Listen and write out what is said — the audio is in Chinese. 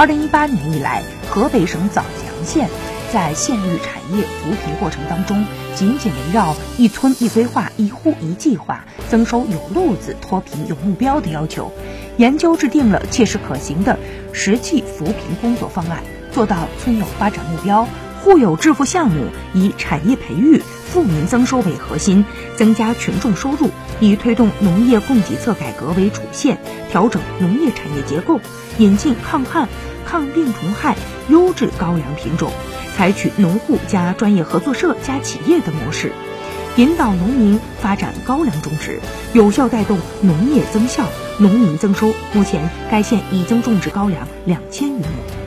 二零一八年以来，河北省枣强县在县域产业扶贫过程当中，紧紧围绕一村一规划、一户一计划、增收有路子、脱贫有目标的要求，研究制定了切实可行的实际扶贫工作方案，做到村有发展目标。户有致富项目，以产业培育、富民增收为核心，增加群众收入；以推动农业供给侧改革为主线，调整农业产业结构，引进抗旱、抗病虫害优质高粱品种，采取农户加专业合作社加企业的模式，引导农民发展高粱种植，有效带动农业增效、农民增收。目前，该县已经种植高粱两千余亩。